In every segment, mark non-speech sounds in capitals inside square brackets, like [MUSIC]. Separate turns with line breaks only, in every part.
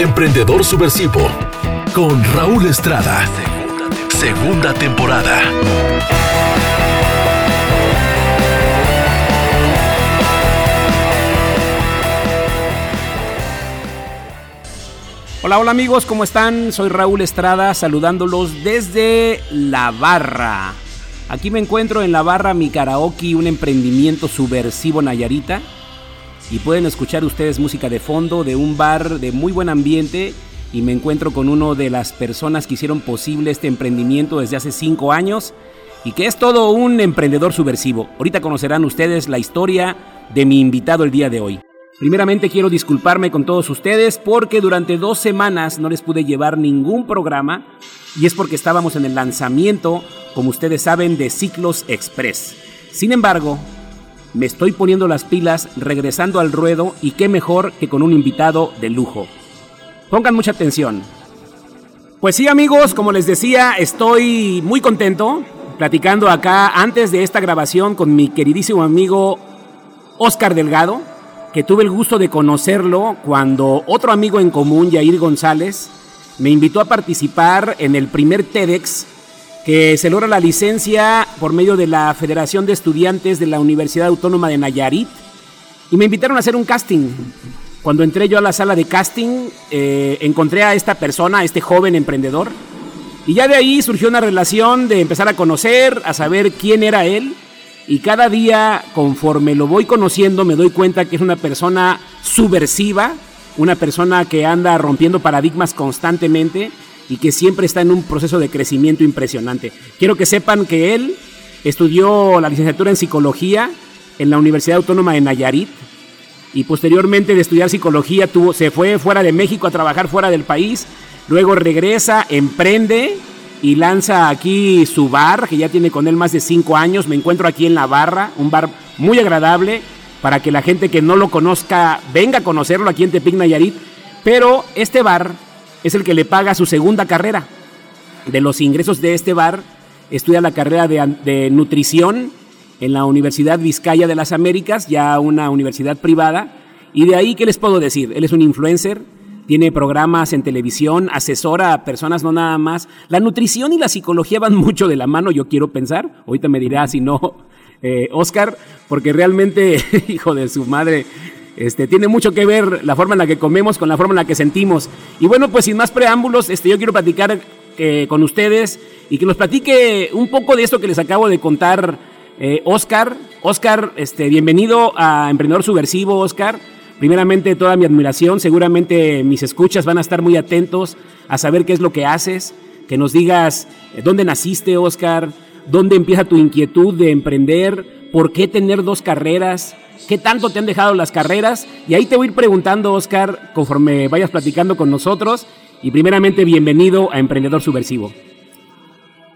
Emprendedor Subversivo con Raúl Estrada. Segunda temporada.
Hola, hola amigos, ¿cómo están? Soy Raúl Estrada saludándolos desde La Barra. Aquí me encuentro en La Barra Mi Karaoke, un emprendimiento subversivo Nayarita. Y pueden escuchar ustedes música de fondo de un bar de muy buen ambiente. Y me encuentro con uno de las personas que hicieron posible este emprendimiento desde hace cinco años. Y que es todo un emprendedor subversivo. Ahorita conocerán ustedes la historia de mi invitado el día de hoy. Primeramente quiero disculparme con todos ustedes porque durante dos semanas no les pude llevar ningún programa y es porque estábamos en el lanzamiento, como ustedes saben, de Ciclos Express. Sin embargo, me estoy poniendo las pilas, regresando al ruedo y qué mejor que con un invitado de lujo. Pongan mucha atención. Pues sí amigos, como les decía, estoy muy contento platicando acá antes de esta grabación con mi queridísimo amigo Oscar Delgado que tuve el gusto de conocerlo cuando otro amigo en común, Yair González, me invitó a participar en el primer TEDx que se logra la licencia por medio de la Federación de Estudiantes de la Universidad Autónoma de Nayarit. Y me invitaron a hacer un casting. Cuando entré yo a la sala de casting, eh, encontré a esta persona, a este joven emprendedor, y ya de ahí surgió una relación de empezar a conocer, a saber quién era él. Y cada día, conforme lo voy conociendo, me doy cuenta que es una persona subversiva, una persona que anda rompiendo paradigmas constantemente y que siempre está en un proceso de crecimiento impresionante. Quiero que sepan que él estudió la licenciatura en psicología en la Universidad Autónoma de Nayarit y posteriormente de estudiar psicología tuvo, se fue fuera de México a trabajar fuera del país, luego regresa, emprende y lanza aquí su bar, que ya tiene con él más de cinco años. Me encuentro aquí en La Barra, un bar muy agradable para que la gente que no lo conozca venga a conocerlo aquí en Tepic Nayarit. Pero este bar es el que le paga su segunda carrera. De los ingresos de este bar, estudia la carrera de, nutrición en la Universidad Vizcaya de las Américas, ya una universidad privada. Y de ahí, ¿qué les puedo decir? Él es un influencer, tiene programas en televisión, asesora a personas, no nada más. La nutrición y la psicología van [LAUGHS] mucho de la mano, yo quiero pensar. Ahorita me dirá si no, [LAUGHS] eh, Oscar, porque realmente, [LAUGHS] hijo de su madre, este, tiene mucho que ver la forma en la que comemos con la forma en la que sentimos. Y bueno, pues sin más preámbulos, este, yo quiero platicar eh, con ustedes y que nos platique un poco de esto que les acabo de contar, eh, Oscar. Oscar, este, bienvenido a Emprendedor Subversivo, Oscar. Primeramente, toda mi admiración. Seguramente mis escuchas van a estar muy atentos a saber qué es lo que haces, que nos digas eh, dónde naciste, Oscar, dónde empieza tu inquietud de emprender, por qué tener dos carreras, qué tanto te han dejado las carreras. Y ahí te voy a ir preguntando, Oscar, conforme vayas platicando con nosotros. Y primeramente, bienvenido a Emprendedor Subversivo.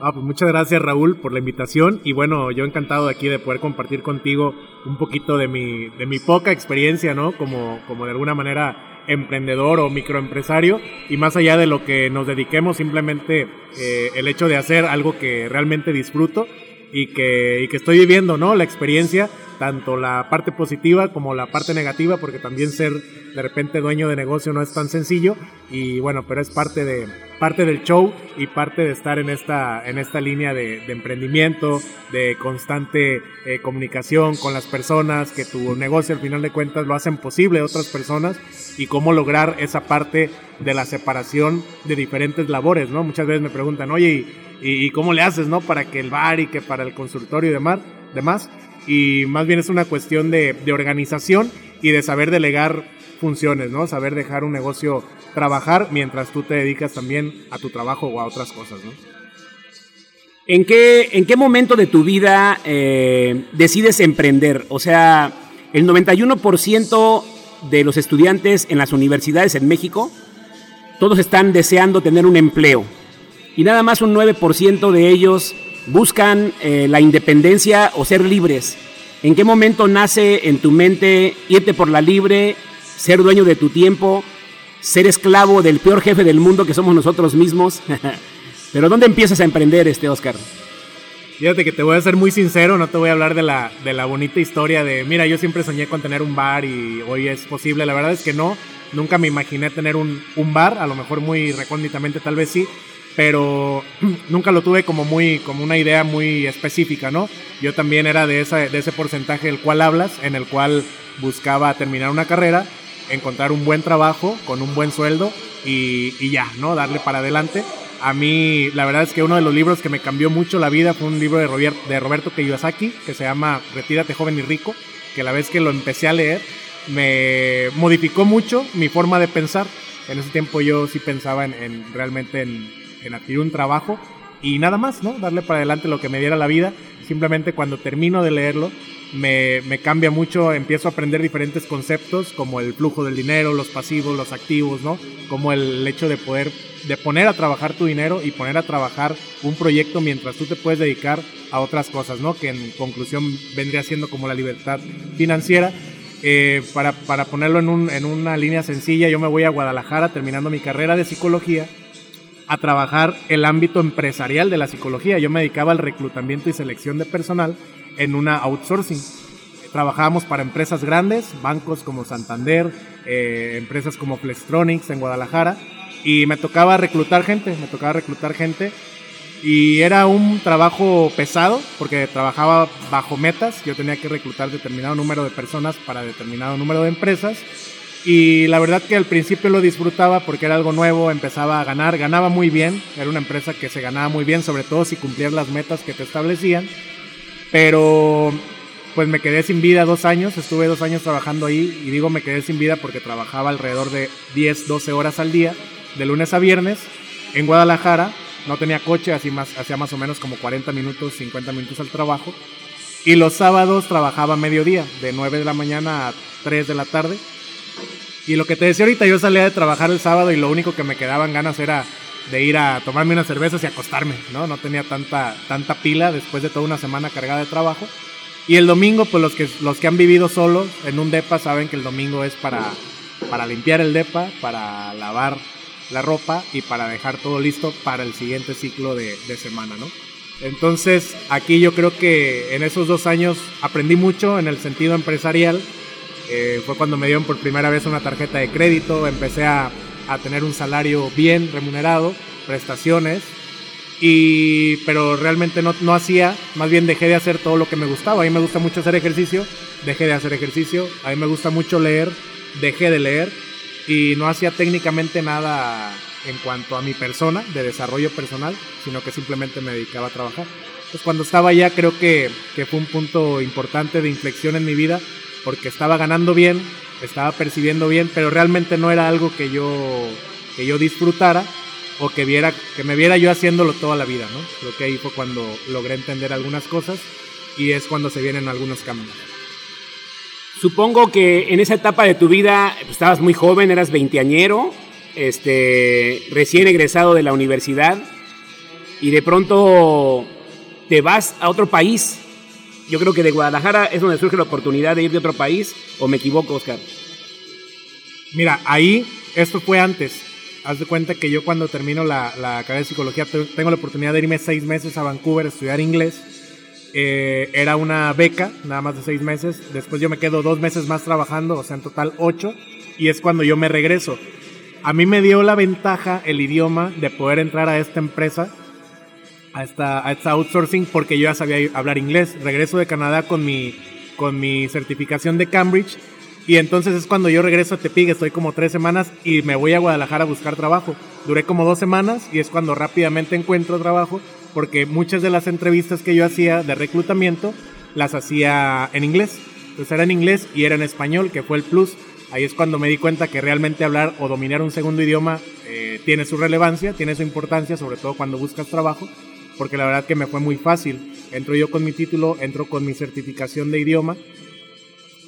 Ah, pues muchas gracias Raúl por la invitación y bueno, yo encantado de aquí de poder compartir contigo un poquito de mi, de mi poca experiencia, ¿no? Como, como de alguna manera emprendedor o microempresario y más allá de lo que nos dediquemos, simplemente eh, el hecho de hacer algo que realmente disfruto y que, y que estoy viviendo, ¿no? La experiencia tanto la parte positiva como la parte negativa, porque también ser de repente dueño de negocio no es tan sencillo y bueno, pero es parte de parte del show y parte de estar en esta en esta línea de, emprendimiento, de constante eh, comunicación con las personas, que tu negocio al final de cuentas lo hacen posible otras personas y cómo lograr esa parte de la separación de diferentes labores, ¿no? Muchas veces me preguntan, oye, ¿y, y cómo le haces, no? Para que el bar y que para el consultorio y demás, demás y más bien es una cuestión de, organización y de saber delegar funciones, ¿no? Saber dejar un negocio trabajar mientras tú te dedicas también a tu trabajo o a otras cosas, ¿no?
¿En qué, en qué momento de tu vida eh, decides emprender? O sea, el 91% de los estudiantes en las universidades en México, todos están deseando tener un empleo. Y nada más un 9% de ellos buscan eh, la independencia o ser libres. ¿En qué momento nace en tu mente irte por la libre, ser dueño de tu tiempo, ser esclavo del peor jefe del mundo que somos nosotros mismos? [LAUGHS] Pero ¿dónde empiezas a emprender este Oscar?
Fíjate que te voy a ser muy sincero, no te voy a hablar de la, de la bonita historia de, mira, yo siempre soñé con tener un bar y hoy es posible. La verdad es que no. Nunca me imaginé tener un, un bar, a lo mejor muy recónditamente tal vez sí, pero [CLEARS THROAT] nunca lo tuve como muy como una idea muy específica, ¿no? Yo también era de, esa, de ese porcentaje del cual hablas, en el cual buscaba terminar una carrera, encontrar un buen trabajo con un buen sueldo y, y ya, ¿no? Darle para adelante. A mí, la verdad es que uno de los libros que me cambió mucho la vida fue un libro de, Robert, de Roberto Kiyosaki que se llama Retírate joven y rico, que la vez que lo empecé a leer me modificó mucho mi forma de pensar. En ese tiempo yo sí pensaba en, en realmente en, en adquirir un trabajo y nada más, ¿no? Darle para adelante lo que me diera la vida. Simplemente cuando termino de leerlo, me, me, cambia mucho, empiezo a aprender diferentes conceptos como el flujo del dinero, los pasivos, los activos, ¿no? Como el hecho de poder, de poner a trabajar tu dinero y poner a trabajar un proyecto mientras tú te puedes dedicar a otras cosas, ¿no? Que en conclusión vendría siendo como la libertad financiera. Eh, para, para, ponerlo en, un, en una línea sencilla, yo me voy a Guadalajara terminando mi carrera de psicología a trabajar el ámbito empresarial de la psicología. Yo me dedicaba al reclutamiento y selección de personal en una outsourcing. Trabajábamos para empresas grandes, bancos como Santander, eh, empresas como Flextronics en Guadalajara, y me tocaba reclutar gente, me tocaba reclutar gente, y era un trabajo pesado porque trabajaba bajo metas, yo tenía que reclutar determinado número de personas para determinado número de empresas, y la verdad que al principio lo disfrutaba porque era algo nuevo, empezaba a ganar, ganaba muy bien, era una empresa que se ganaba muy bien, sobre todo si cumplías las metas que te establecían, pero pues me quedé sin vida dos años, estuve dos años trabajando ahí y digo me quedé sin vida porque trabajaba alrededor de 10, 12 horas al día, de lunes a viernes, en Guadalajara, no tenía coche, así más, hacía más o menos como 40 minutos, 50 minutos al trabajo, y los sábados trabajaba mediodía, de 9 de la mañana a 3 de la tarde, y lo que te decía ahorita, yo salía de trabajar el sábado y lo único que me quedaban ganas era de ir a tomarme unas cervezas y acostarme, ¿no? No tenía tanta, tanta pila después de toda una semana cargada de trabajo. Y el domingo, pues los que, los que han vivido solos en un DEPA saben que el domingo es para, para limpiar el DEPA, para lavar la ropa y para dejar todo listo para el siguiente ciclo de, de semana, ¿no? Entonces, aquí yo creo que en esos dos años aprendí mucho en el sentido empresarial, eh, fue cuando me dieron por primera vez una tarjeta de crédito, empecé a, a tener un salario bien remunerado, prestaciones, y, pero realmente no, no hacía, más bien dejé de hacer todo lo que me gustaba. A mí me gusta mucho hacer ejercicio, dejé de hacer ejercicio. A mí me gusta mucho leer, dejé de leer. Y no hacía técnicamente nada en cuanto a mi persona, de desarrollo personal, sino que simplemente me dedicaba a trabajar. Pues cuando estaba allá creo que, que fue un punto importante de inflexión en mi vida porque estaba ganando bien, estaba percibiendo bien, pero realmente no era algo que yo, que yo disfrutara o que, viera, que me viera yo haciéndolo toda la vida, ¿no? Creo que ahí fue cuando logré entender algunas cosas y es cuando se vienen algunos cambios.
Supongo que en esa etapa de tu vida pues, estabas muy joven, eras veinteañero, este, recién egresado de la universidad y de pronto te vas a otro país yo creo que de Guadalajara es donde surge la oportunidad de ir de otro país, o me equivoco, Oscar.
Mira, ahí, esto fue antes. Haz de cuenta que yo cuando termino la, la carrera de psicología tengo la oportunidad de irme seis meses a Vancouver a estudiar inglés. Eh, era una beca, nada más de seis meses. Después yo me quedo dos meses más trabajando, o sea, en total ocho. Y es cuando yo me regreso. A mí me dio la ventaja el idioma de poder entrar a esta empresa a esta, a esta outsourcing porque yo ya sabía hablar inglés. Regreso de Canadá con mi, con mi certificación de Cambridge y entonces es cuando yo regreso a Tepic, estoy como tres semanas y me voy a Guadalajara a buscar trabajo. Duré como dos semanas y es cuando rápidamente encuentro trabajo porque muchas de las entrevistas que yo hacía de reclutamiento las hacía en inglés. Entonces era en inglés y era en español, que fue el plus. Ahí es cuando me di cuenta que realmente hablar o dominar un segundo idioma eh, tiene su relevancia, tiene su importancia, sobre todo cuando buscas trabajo porque la verdad que me fue muy fácil. Entro yo con mi título, entro con mi certificación de idioma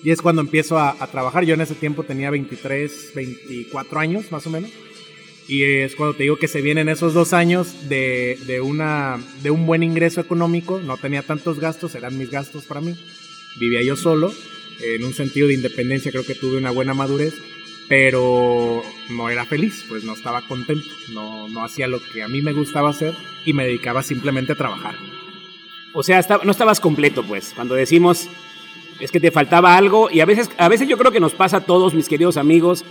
y es cuando empiezo a, trabajar. Yo en ese tiempo tenía 23, 24 años más o menos. Y es cuando te digo que se vienen esos dos años de, de, una, de un buen ingreso económico. No tenía tantos gastos, eran mis gastos para mí. Vivía yo solo. En un sentido de independencia creo que tuve una buena madurez pero no era feliz, pues no estaba contento, no, no hacía lo que a mí me gustaba hacer y me dedicaba simplemente a trabajar.
O sea, no estabas completo, pues, cuando decimos es que te faltaba algo y a veces, a veces yo creo que nos pasa a todos, mis queridos amigos,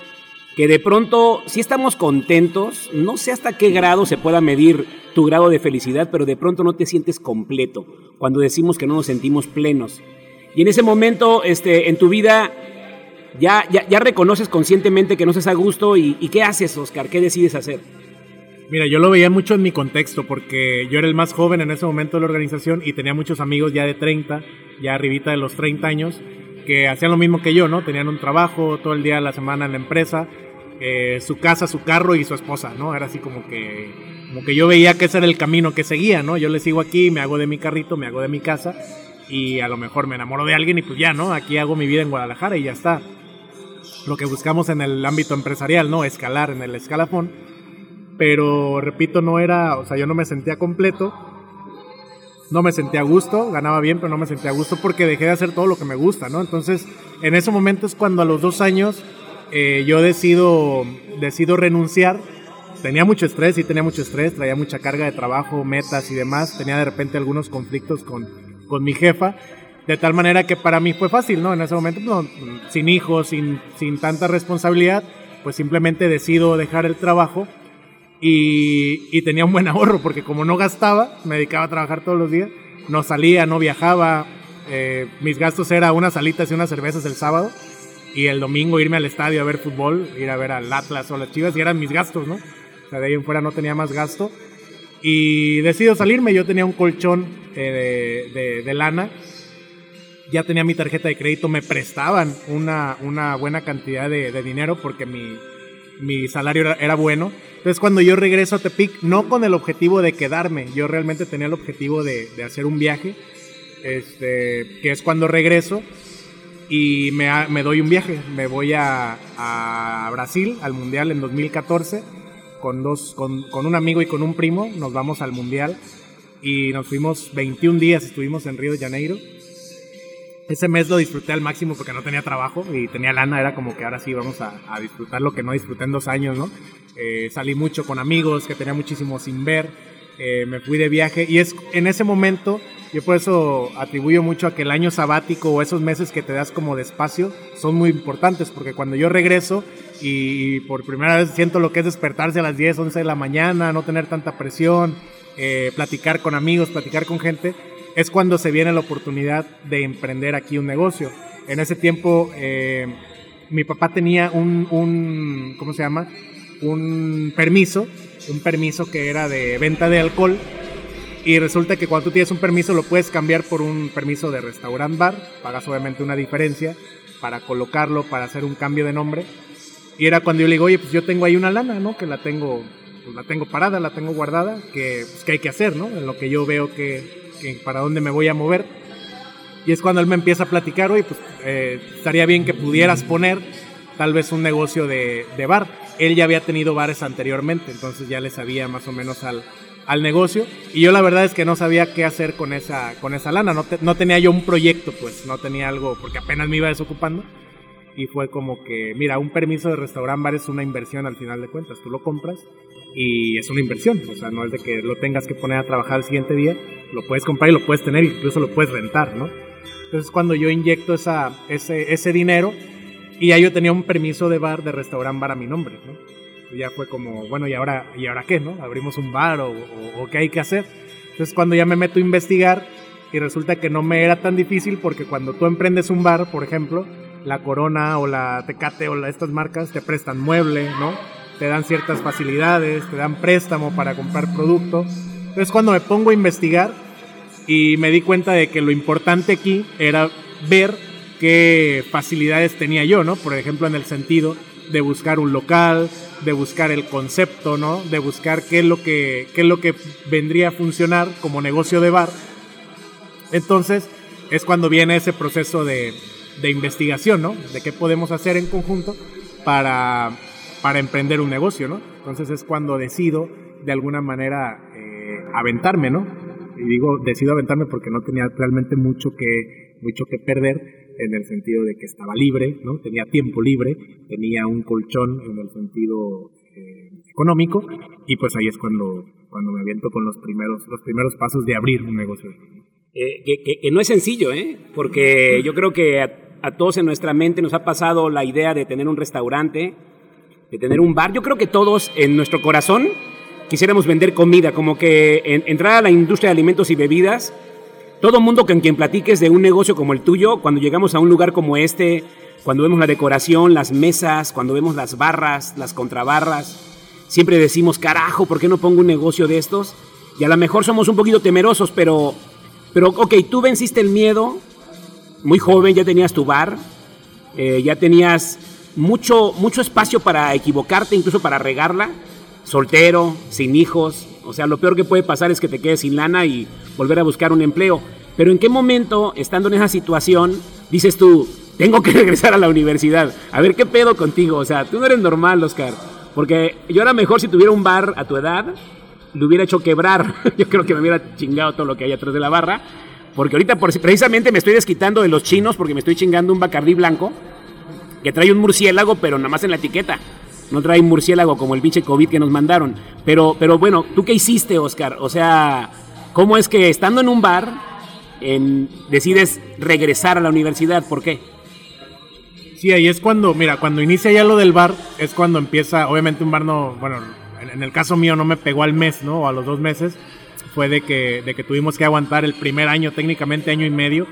que de pronto si estamos contentos, no sé hasta qué grado se pueda medir tu grado de felicidad, pero de pronto no te sientes completo cuando decimos que no nos sentimos plenos. Y en ese momento, este, en tu vida, ya, ya, reconoces conscientemente que no estás a gusto y, y ¿qué haces, Oscar? ¿Qué decides hacer?
Mira, yo lo veía mucho en mi contexto porque yo era el más joven en ese momento de la organización y tenía muchos amigos ya de 30, ya arribita de los 30 años, que hacían lo mismo que yo, ¿no? Tenían un trabajo todo el día de la semana en la empresa, eh, su casa, su carro y su esposa, ¿no? Era así como que, como que yo veía que ese era el camino que seguía, ¿no? Yo le sigo aquí, me hago de mi carrito, me hago de mi casa y a lo mejor me enamoro de alguien y pues ya, ¿no? Aquí hago mi vida en Guadalajara y ya está. Lo que buscamos en el ámbito empresarial, ¿no? Escalar en el escalafón pero repito, no era, o sea, yo no me sentía completo, no me sentía a gusto, ganaba bien, pero no me sentía a gusto porque dejé de hacer todo lo que me gusta, ¿no? Entonces, en ese momento es cuando a los dos años eh, yo decido, decido renunciar. Tenía mucho estrés, sí tenía mucho estrés, traía mucha carga de trabajo, metas y demás. Tenía de repente algunos conflictos con, con mi jefa, de tal manera que para mí fue fácil, ¿no? En ese momento, no, sin hijos, sin, sin tanta responsabilidad, pues simplemente decido dejar el trabajo y, tenía un buen ahorro porque como no gastaba, me dedicaba a trabajar todos los días, no salía, no viajaba, eh, mis gastos eran unas salitas y unas cervezas el sábado y el domingo irme al estadio a ver fútbol, ir a ver al Atlas o las Chivas y eran mis gastos, ¿no? O sea, de ahí en fuera no tenía más gasto y decido salirme, yo tenía un colchón eh, de, de, lana, ya tenía mi tarjeta de crédito, me prestaban una, una buena cantidad de, de dinero porque mi, mi salario era, bueno. Entonces cuando yo regreso a Tepic, no con el objetivo de quedarme, yo realmente tenía el objetivo de, hacer un viaje, este, que es cuando regreso y me, doy un viaje. Me voy a, Brasil, al Mundial en 2014, con, dos, con, con un amigo y con un primo, nos vamos al Mundial y nos fuimos 21 días, estuvimos en Río de Janeiro ese mes lo disfruté al máximo porque no tenía trabajo y tenía lana, era como que ahora sí vamos a, disfrutar lo que no disfruté en dos años, ¿no? Eh, salí mucho con amigos que tenía muchísimo sin ver, eh, me fui de viaje y es en ese momento, yo por eso atribuyo mucho a que el año sabático o esos meses que te das como de espacio son muy importantes porque cuando yo regreso y por primera vez siento lo que es despertarse a las 10, 11 de la mañana, no tener tanta presión, eh, platicar con amigos, platicar con gente, es cuando se viene la oportunidad de emprender aquí un negocio. En ese tiempo, eh, mi papá tenía un, un, ¿cómo se llama? Un permiso, un permiso que era de venta de alcohol. Y resulta que cuando tú tienes un permiso lo puedes cambiar por un permiso de restaurant bar. Pagas obviamente una diferencia para colocarlo, para hacer un cambio de nombre. Y era cuando yo le digo, oye, pues yo tengo ahí una lana, ¿no? Que la tengo, pues la tengo parada, la tengo guardada, que, pues, que hay que hacer, ¿no? En lo que yo veo que para dónde me voy a mover. Y es cuando él me empieza a platicar, oye, pues eh, estaría bien que pudieras poner tal vez un negocio de, bar. Él ya había tenido bares anteriormente, entonces ya le sabía más o menos al, al negocio. Y yo la verdad es que no sabía qué hacer con esa, con esa lana. No, no tenía yo un proyecto, pues no tenía algo, porque apenas me iba desocupando. Y fue como que, mira, un permiso de restaurante bar es una inversión al final de cuentas. Tú lo compras y es una inversión. O sea, no es de que lo tengas que poner a trabajar el siguiente día, lo puedes comprar y lo puedes tener, incluso lo puedes rentar, ¿no? Entonces cuando yo inyecto esa, ese, ese dinero y ya yo tenía un permiso de bar, de restaurante bar a mi nombre, ¿no? Ya fue como, bueno, ¿y ahora, ¿y ahora qué, no? ¿Abrimos un bar o, o qué hay que hacer? Entonces cuando ya me meto a investigar y resulta que no me era tan difícil porque cuando tú emprendes un bar, por ejemplo, la Corona o la Tecate o la, estas marcas te prestan mueble, ¿no? Te dan ciertas facilidades, te dan préstamo para comprar producto. Entonces cuando me pongo a investigar y me di cuenta de que lo importante aquí era ver qué facilidades tenía yo, ¿no? Por ejemplo, en el sentido de buscar un local, de buscar el concepto, ¿no? De buscar qué es lo que, qué es lo que vendría a funcionar como negocio de bar. Entonces es cuando viene ese proceso de, de investigación, ¿no? De qué podemos hacer en conjunto para para emprender un negocio, ¿no? Entonces es cuando decido de alguna manera eh, aventarme, ¿no? Y digo, decido aventarme porque no tenía realmente mucho que, mucho que perder en el sentido de que estaba libre, ¿no? Tenía tiempo libre, tenía un colchón en el sentido eh, económico y pues ahí es cuando, cuando me aviento con los primeros, los primeros pasos de abrir un negocio.
Eh, que, no es sencillo, ¿eh? Porque yo creo que a todos en nuestra mente nos ha pasado la idea de tener un restaurante, de tener un bar. Yo creo que todos en nuestro corazón quisiéramos vender comida, como que entrar a la industria de alimentos y bebidas. Todo mundo con quien platiques de un negocio como el tuyo, cuando llegamos a un lugar como este, cuando vemos la decoración, las mesas, cuando vemos las barras, las contrabarras, siempre decimos, carajo, ¿por qué no pongo un negocio de estos? Y a lo mejor somos un poquito temerosos, pero, pero ok, tú venciste el miedo, muy joven, ya tenías tu bar, eh, ya tenías mucho, mucho espacio para equivocarte, incluso para regarla, soltero, sin hijos, o sea, lo peor que puede pasar es que te quedes sin lana y volver a buscar un empleo. Pero ¿en qué momento, estando en esa situación, dices tú, tengo que [LAUGHS] regresar a la universidad? A ver, ¿qué pedo contigo? O sea, tú no eres normal, Oscar. Porque yo era mejor si tuviera un bar a tu edad, lo hubiera hecho quebrar. [LAUGHS] yo creo que me hubiera chingado todo lo que hay atrás de la barra. Porque ahorita por, precisamente me estoy desquitando de los chinos porque me estoy chingando un bacardí blanco que trae un murciélago, pero nada más en la etiqueta. No trae murciélago como el pinche COVID que nos mandaron. Pero, pero bueno, ¿tú qué hiciste, Oscar? O sea, ¿cómo es que estando en un bar decides regresar a la universidad? ¿Por qué?
Sí, ahí es cuando, mira, cuando inicia ya lo del bar, es cuando empieza, obviamente un bar no, bueno, en, el caso mío no me pegó al mes, ¿no? O a los dos meses, fue de que, de que tuvimos que aguantar el primer año, técnicamente año y medio,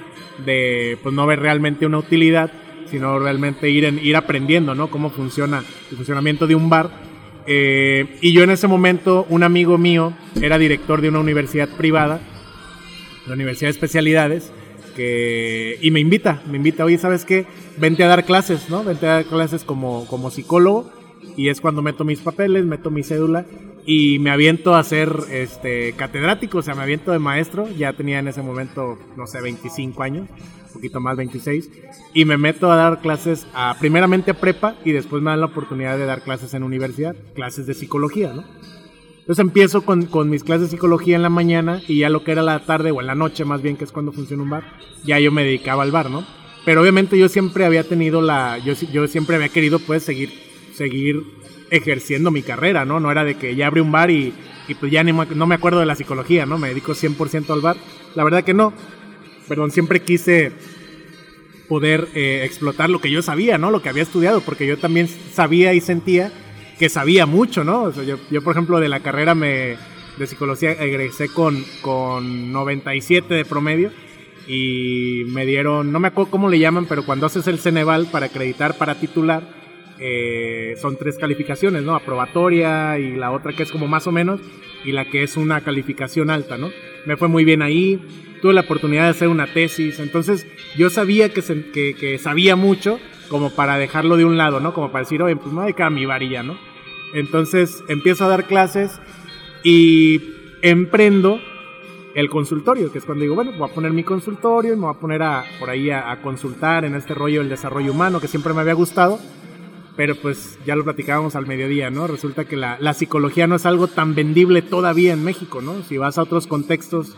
de pues no ver realmente una utilidad sino realmente ir, en, ir aprendiendo, ¿no? Cómo funciona el funcionamiento de un bar. Eh, y yo en ese momento, un amigo mío era director de una universidad privada, la Universidad de Especialidades, que, y me invita, me invita, oye, ¿sabes qué? Vente a dar clases, ¿no? Vente a dar clases como, como psicólogo y es cuando meto mis papeles, meto mi cédula y me aviento a ser este, catedrático, o sea, me aviento de maestro, ya tenía en ese momento, no sé, 25 años, un poquito más, 26, y me meto a dar clases a, primeramente a prepa y después me dan la oportunidad de dar clases en universidad, clases de psicología, ¿no? Entonces empiezo con, con, mis clases de psicología en la mañana y ya lo que era la tarde o en la noche más bien, que es cuando funciona un bar, ya yo me dedicaba al bar, ¿no? Pero obviamente yo siempre había tenido la, yo, yo siempre había querido pues seguir seguir ejerciendo mi carrera, ¿no? No era de que ya abrí un bar y, pues ya no me acuerdo de la psicología, ¿no? Me dedico 100% al bar. La verdad que no. Perdón, siempre quise poder eh, explotar lo que yo sabía, ¿no? Lo que había estudiado, porque yo también sabía y sentía que sabía mucho, ¿no? yo, yo, por ejemplo, de la carrera me, de psicología egresé con, con 97 de promedio y me dieron, no me acuerdo cómo le llaman, pero cuando haces el Ceneval para acreditar, para titular, eh, son tres calificaciones, ¿no? Aprobatoria y la otra que es como más o menos y la que es una calificación alta, ¿no? Me fue muy bien ahí, tuve la oportunidad de hacer una tesis, entonces yo sabía que, que, sabía mucho como para dejarlo de un lado, ¿no? Como para decir, oye, pues me voy a mi varilla, ¿no? Entonces empiezo a dar clases y emprendo el consultorio, que es cuando digo, bueno, voy a poner mi consultorio y me voy a poner a, por ahí a, a consultar en este rollo del desarrollo humano que siempre me había gustado pero pues ya lo platicábamos al mediodía, ¿no? Resulta que la, psicología no es algo tan vendible todavía en México, ¿no? Si vas a otros contextos,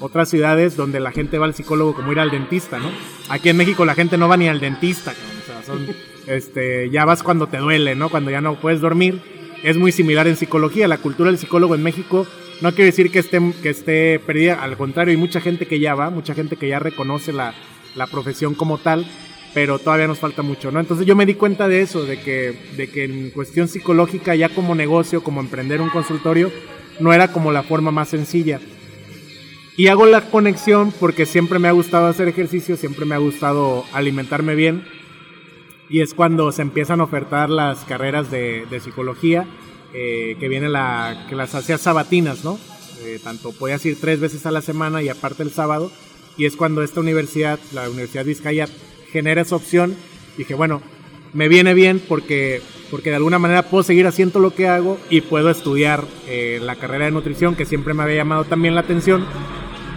otras ciudades donde la gente va al psicólogo como ir al dentista, ¿no? Aquí en México la gente no va ni al dentista, o sea, son, este, ya vas cuando te duele, ¿no? Cuando ya no puedes dormir. Es muy similar en psicología, la cultura del psicólogo en México no quiere decir que esté, que esté perdida, al contrario, hay mucha gente que ya va, mucha gente que ya reconoce la, la profesión como tal, pero todavía nos falta mucho, ¿no? Entonces yo me di cuenta de eso, de que, de que en cuestión psicológica, ya como negocio, como emprender un consultorio, no era como la forma más sencilla. Y hago la conexión porque siempre me ha gustado hacer ejercicio, siempre me ha gustado alimentarme bien. Y es cuando se empiezan a ofertar las carreras de, psicología, eh, que viene la, que las hacía sabatinas, ¿no? Eh, tanto podías ir tres veces a la semana y aparte el sábado. Y es cuando esta universidad, la Universidad Vizcaya, genera esa opción. Dije, bueno, me viene bien porque, porque de alguna manera puedo seguir haciendo lo que hago y puedo estudiar eh, la carrera de nutrición que siempre me había llamado también la atención.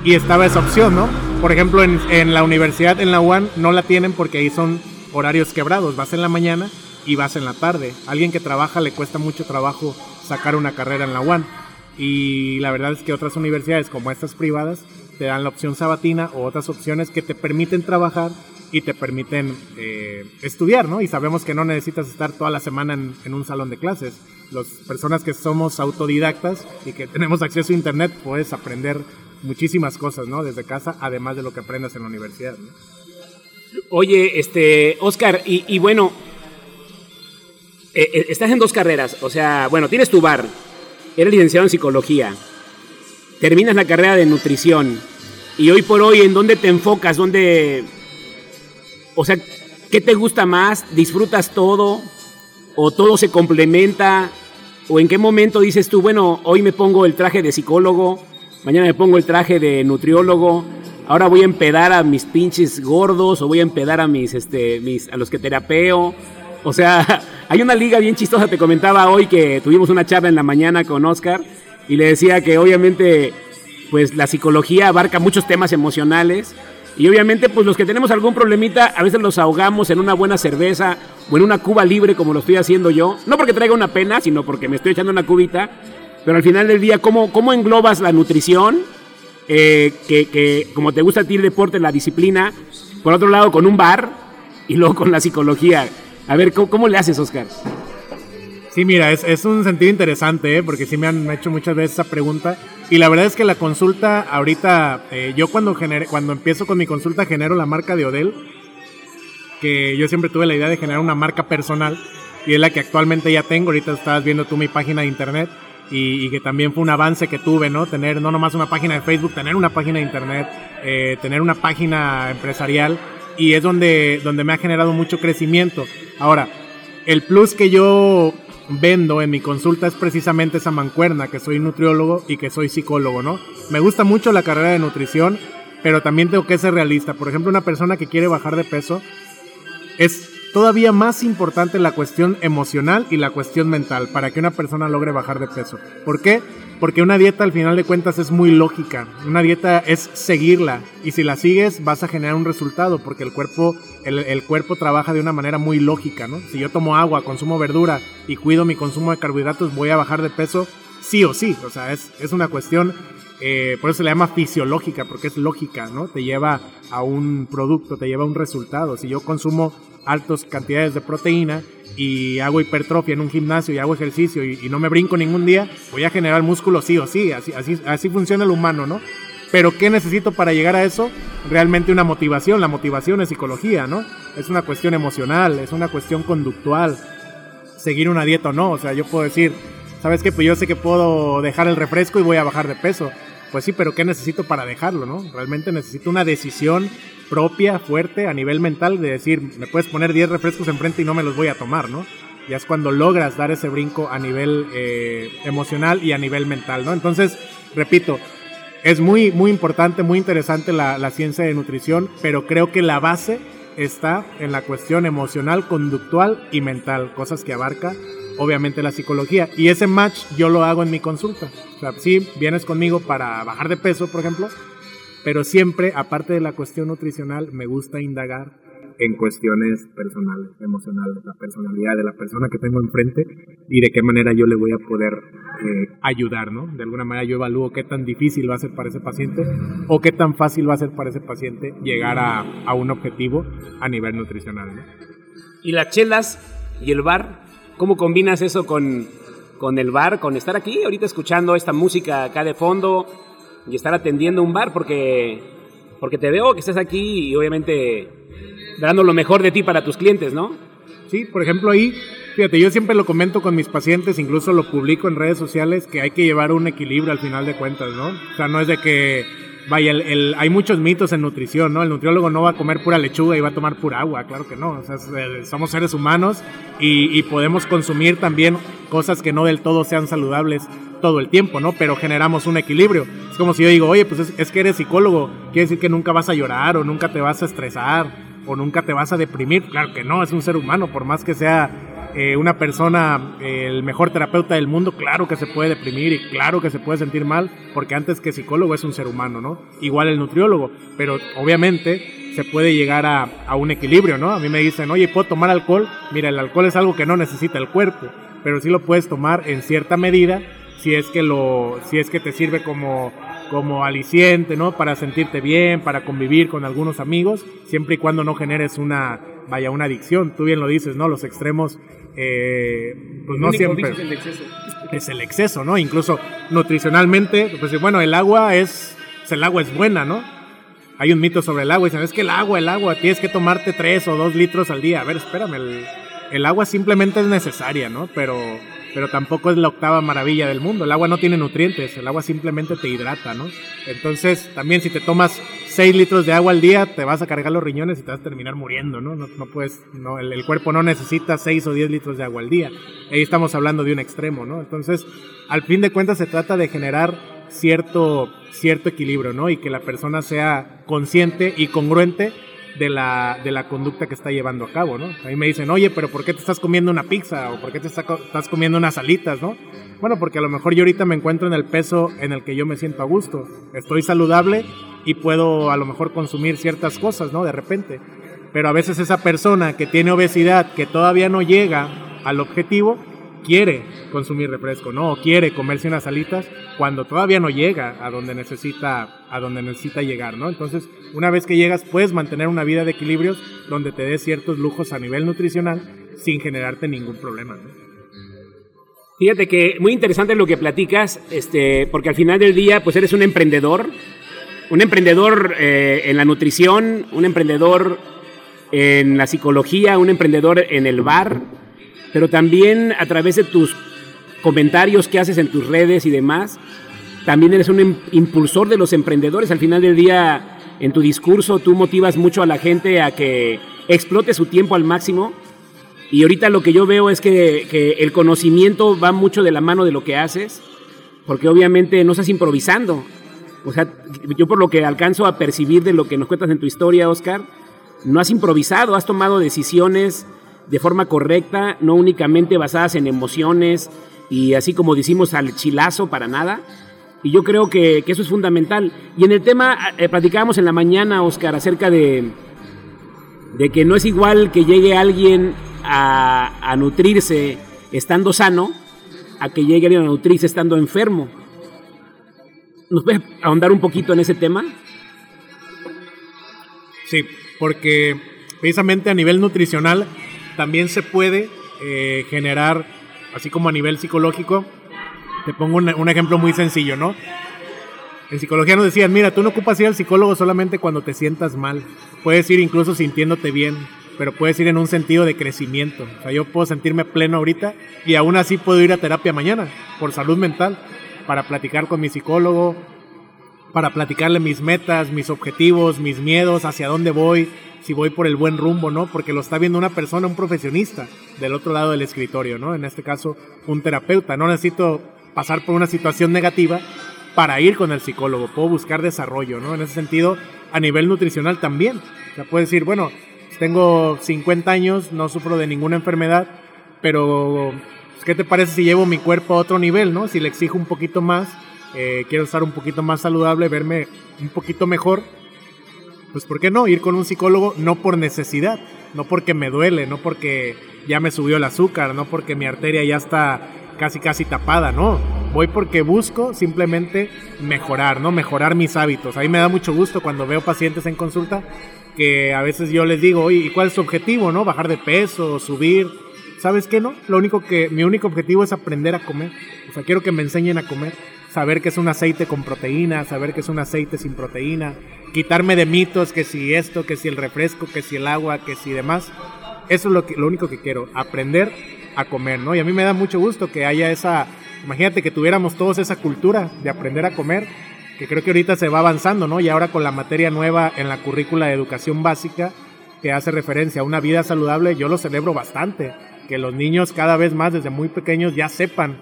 Y estaba esa opción, ¿no? Por ejemplo, en, en la universidad, en la UAN, no la tienen porque ahí son horarios quebrados. Vas en la mañana y vas en la tarde. alguien que trabaja le cuesta mucho trabajo sacar una carrera en la UAN. Y la verdad es que otras universidades como estas privadas te dan la opción sabatina o otras opciones que te permiten trabajar y te permiten eh, estudiar, ¿no? Y sabemos que no necesitas estar toda la semana en, un salón de clases. Las personas que somos autodidactas y que tenemos acceso a Internet, puedes aprender muchísimas cosas, ¿no? Desde casa, además de lo que aprendas en la universidad.
Oye, este, Oscar, y, bueno, eh, eh, estás en dos carreras, o sea, bueno, tienes tu bar, eres licenciado en psicología, terminas la carrera de nutrición y hoy por hoy, ¿en dónde te enfocas? ¿Dónde, o sea, qué te gusta más? ¿Disfrutas todo? ¿O todo se complementa? ¿O en qué momento dices tú, bueno, hoy me pongo el traje de psicólogo, mañana me pongo el traje de nutriólogo, ahora voy a empedar a mis pinches gordos o voy a empedar a mis, este, mis, a los que terapeo? O sea, [LAUGHS] hay una liga bien chistosa, te comentaba hoy que tuvimos una charla en la mañana con Oscar y le decía que obviamente pues la psicología abarca muchos temas emocionales y obviamente pues los que tenemos algún problemita a veces los ahogamos en una buena cerveza o en una cuba libre como lo estoy haciendo yo, no porque traiga una pena, sino porque me estoy echando una cubita, pero al final del día, ¿cómo, cómo englobas la nutrición? Eh, que, que como te gusta a ti el deporte, la disciplina, por otro lado con un bar y luego con la psicología. A ver, ¿cómo, le haces, Oscar?
Sí, mira, es, un sentido interesante, ¿eh? porque sí me han hecho muchas veces esa pregunta. Y la verdad es que la consulta, ahorita, eh, yo cuando, cuando empiezo con mi consulta genero la marca de Odell, que yo siempre tuve la idea de generar una marca personal, y es la que actualmente ya tengo. Ahorita estabas viendo tú mi página de internet, y, que también fue un avance que tuve, ¿no? Tener no nomás una página de Facebook, tener una página de internet, eh, tener una página empresarial y es donde, donde me ha generado mucho crecimiento. Ahora, el plus que yo vendo en mi consulta es precisamente esa mancuerna, que soy nutriólogo y que soy psicólogo, ¿no? Me gusta mucho la carrera de nutrición, pero también tengo que ser realista. Por ejemplo, una persona que quiere bajar de peso es todavía más importante la cuestión emocional y la cuestión mental para que una persona logre bajar de peso. ¿Por qué? Porque una dieta al final de cuentas es muy lógica. Una dieta es seguirla y si la sigues vas a generar un resultado porque el cuerpo, el, cuerpo trabaja de una manera muy lógica, ¿no? Si yo tomo agua, consumo verdura y cuido mi consumo de carbohidratos, voy a bajar de peso sí o sí. O sea, es, es una cuestión eh, por eso se le llama fisiológica, porque es lógica, ¿no? Te lleva a un producto, te lleva a un resultado. Si yo consumo altas cantidades de proteína y hago hipertrofia en un gimnasio y hago ejercicio y, no me brinco ningún día, voy a generar músculo sí o sí, así, así, así funciona el humano, ¿no? Pero ¿qué necesito para llegar a eso? Realmente una motivación, la motivación es psicología, ¿no? Es una cuestión emocional, es una cuestión conductual, seguir una dieta o no, o sea, yo puedo decir, ¿sabes qué? Pues yo sé que puedo dejar el refresco y voy a bajar de peso. Pues sí, pero ¿qué necesito para dejarlo, no? Realmente necesito una decisión propia, fuerte, a nivel mental, de decir, me puedes poner 10 refrescos enfrente y no me los voy a tomar, ¿no? Ya es cuando logras dar ese brinco a nivel eh, emocional y a nivel mental, ¿no? Entonces, repito, es muy, muy importante, muy interesante la, la ciencia de nutrición, pero creo que la base está en la cuestión emocional, conductual y mental, cosas que abarca obviamente la psicología. Y ese match yo lo hago en mi consulta. O vienes conmigo para bajar de peso, por ejemplo, pero siempre, aparte de la cuestión nutricional, me gusta indagar en cuestiones personales, emocionales, la personalidad de la persona que tengo enfrente y de qué manera yo le voy a poder eh, ayudar, ¿no? De alguna manera yo evalúo qué tan difícil va a ser para ese paciente o qué tan fácil va a ser para ese paciente llegar a, a un objetivo a nivel nutricional, ¿no?
¿Y las chelas y el bar ¿Cómo combinas eso con, con el bar, con estar aquí ahorita escuchando esta música acá de fondo y estar atendiendo un bar? Porque, porque te veo que estás aquí y obviamente dando lo mejor de ti para tus clientes, ¿no?
Sí, por ejemplo ahí, fíjate, yo siempre lo comento con mis pacientes, incluso lo publico en redes sociales, que hay que llevar un equilibrio al final de cuentas, ¿no? O sea, no es de que vaya, el, hay muchos mitos en nutrición, ¿no? El nutriólogo no va a comer pura lechuga y va a tomar pura agua, claro que no. O sea, eh, somos seres humanos y, podemos consumir también cosas que no del todo sean saludables todo el tiempo, ¿no? Pero generamos un equilibrio. Es como si yo digo, oye, pues es, que eres psicólogo, quiere decir que nunca vas a llorar o nunca te vas a estresar o nunca te vas a deprimir. Claro que no, es un ser humano, por más que sea eh, una persona, el mejor terapeuta del mundo, claro que se puede deprimir y claro que se puede sentir mal, porque antes que psicólogo es un ser humano, ¿no? Igual el nutriólogo, pero obviamente se puede llegar a, a un equilibrio, ¿no? A mí me dicen, oye, ¿puedo tomar alcohol? Mira, el alcohol es algo que no necesita el cuerpo, pero sí lo puedes tomar en cierta medida si es que lo si es que te sirve como como aliciente, ¿no? Para sentirte bien, para convivir con algunos amigos, siempre y cuando no generes una vaya una adicción. Tú bien lo dices, ¿no? Los extremos eh, pues no siempre
es el exceso.
Es el exceso, ¿no? Incluso nutricionalmente, pues bueno, el agua es, pues, el agua es buena, ¿no? Hay un mito sobre el agua y sabes que el agua, el agua, tienes que tomarte tres o dos litros al día. A ver, espérame, el agua simplemente es necesaria, ¿no? Pero, pero tampoco es la octava maravilla del mundo. El agua no tiene nutrientes, el agua simplemente te hidrata, ¿no? Entonces, también si te tomas 6 litros de agua al día, te vas a cargar los riñones y te vas a terminar muriendo, ¿no? No, puedes, no, el, el, cuerpo no necesita 6 o 10 litros de agua al día. Ahí estamos hablando de un extremo, ¿no? Entonces, al fin de cuentas se trata de generar cierto, cierto equilibrio, ¿no? Y que la persona sea consciente y congruente de la, de la conducta que está llevando a cabo, ¿no? A mí me dicen, oye, pero ¿por qué te estás comiendo una pizza? ¿O por qué te estás comiendo unas alitas, no? Bueno, porque a lo mejor yo ahorita me encuentro en el peso en el que yo me siento a gusto. Estoy saludable y puedo a lo mejor consumir ciertas cosas, ¿no? De repente. Pero a veces esa persona que tiene obesidad, que todavía no llega al objetivo, quiere consumir refresco, ¿no? O quiere comerse unas alitas cuando todavía no llega a donde necesita, a donde necesita llegar, ¿no? Entonces, una vez que llegas, puedes mantener una vida de equilibrios donde te des ciertos lujos a nivel nutricional sin generarte ningún problema,
Fíjate que muy interesante lo que platicas, este, porque al final del día, pues eres un emprendedor, un emprendedor eh, en la nutrición, un emprendedor en la psicología, un emprendedor en el bar, pero también a través de tus comentarios que haces en tus redes y demás, también eres un impulsor de los emprendedores. Al final del día, en tu discurso, tú motivas mucho a la gente a que explote su tiempo al máximo. Y ahorita lo que yo veo es que, el conocimiento va mucho de la mano de lo que haces, porque obviamente no estás improvisando. O sea, yo por lo que alcanzo a percibir de lo que nos cuentas en tu historia, Oscar, no has improvisado, has tomado decisiones de forma correcta, no únicamente basadas en emociones y así como decimos al chilazo para nada. Y yo creo que, eso es fundamental. Y en el tema, eh, platicábamos en la mañana, Oscar, acerca de, de que no es igual que llegue alguien a, a nutrirse estando sano a que llegue alguien a nutrirse estando enfermo. ¿Nos puedes ahondar un poquito en ese tema?
Sí, porque precisamente a nivel nutricional también se puede eh, generar, así como a nivel psicológico, te pongo un, ejemplo muy sencillo, ¿no? En psicología nos decían, mira, tú no ocupas ir al psicólogo solamente cuando te sientas mal, puedes ir incluso sintiéndote bien, pero puedes ir en un sentido de crecimiento. O sea, yo puedo sentirme pleno ahorita y aún así puedo ir a terapia mañana por salud mental, para platicar con mi psicólogo, para platicarle mis metas, mis objetivos, mis miedos, hacia dónde voy, si voy por el buen rumbo, ¿no? Porque lo está viendo una persona, un profesionista del otro lado del escritorio, ¿no? En este caso, un terapeuta. No necesito pasar por una situación negativa para ir con el psicólogo, puedo buscar desarrollo, ¿no? En ese sentido, a nivel nutricional también. O sea, decir, bueno, tengo 50 años, no sufro de ninguna enfermedad, pero pues, ¿qué te parece si llevo mi cuerpo a otro nivel, ¿no? Si le exijo un poquito más, eh, quiero estar un poquito más saludable, verme un poquito mejor, pues ¿por qué no? Ir con un psicólogo no por necesidad, no porque me duele, no porque ya me subió el azúcar, no porque mi arteria ya está casi casi tapada, no. Voy porque busco simplemente mejorar, ¿no? Mejorar mis hábitos. A mí me da mucho gusto cuando veo pacientes en consulta que a veces yo les digo, ¿y cuál es su objetivo, no? Bajar de peso, subir. ¿Sabes qué, no? Lo único que, mi único objetivo es aprender a comer. O sea, quiero que me enseñen a comer saber que es un aceite con proteína, saber que es un aceite sin proteína, quitarme de mitos que si esto, que si el refresco, que si el agua, que si demás. Eso es lo, que, lo único que quiero, aprender a comer, ¿no? Y a mí me da mucho gusto que haya esa, imagínate que tuviéramos todos esa cultura de aprender a comer, que creo que ahorita se va avanzando, ¿no? Y ahora con la materia nueva en la currícula de educación básica, que hace referencia a una vida saludable, yo lo celebro bastante, que los niños cada vez más desde muy pequeños ya sepan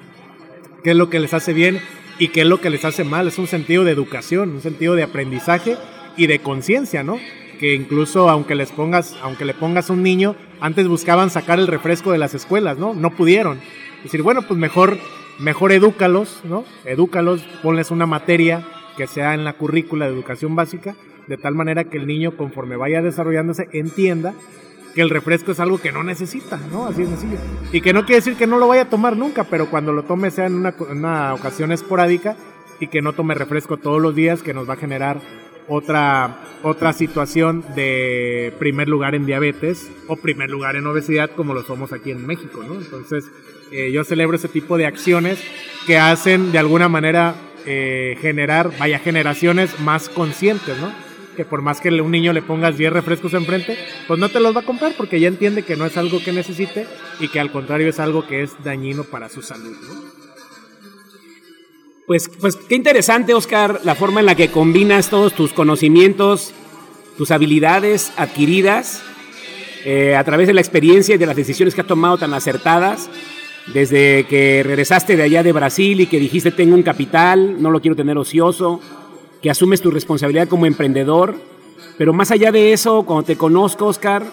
qué es lo que les hace bien y qué es lo que les hace mal. Es un sentido de educación, un sentido de aprendizaje y de conciencia, ¿no? Que incluso aunque les pongas, aunque le pongas un niño, antes buscaban sacar el refresco de las escuelas, ¿no? No pudieron. Es decir, bueno, pues mejor, mejor edúcalos, ¿no? Edúcalos, ponles una materia que sea en la currícula de educación básica, de tal manera que el niño, conforme vaya desarrollándose, entienda que el refresco es algo que no necesita, ¿no? Así es sencillo. Y que no quiere decir que no lo vaya a tomar nunca, pero cuando lo tome sea en una, ocasión esporádica y que no tome refresco todos los días, que nos va a generar otra, otra situación de primer lugar en diabetes o primer lugar en obesidad como lo somos aquí en México, ¿no? Entonces, eh, yo celebro ese tipo de acciones que hacen de alguna manera eh, generar, vaya, generaciones más conscientes, ¿no? que por más que un niño le pongas 10 refrescos enfrente, pues no te los va a comprar porque ya entiende que no es algo que necesite y que al contrario es algo que es dañino para su salud.
Pues, pues qué interesante, Oscar, la forma en la que combinas todos tus conocimientos, tus habilidades adquiridas eh, a través de la experiencia y de las decisiones que has tomado tan acertadas desde que regresaste de allá de Brasil y que dijiste tengo un capital, no lo quiero tener ocioso, que asumes tu responsabilidad como emprendedor, pero más allá de eso, cuando te conozco, Oscar,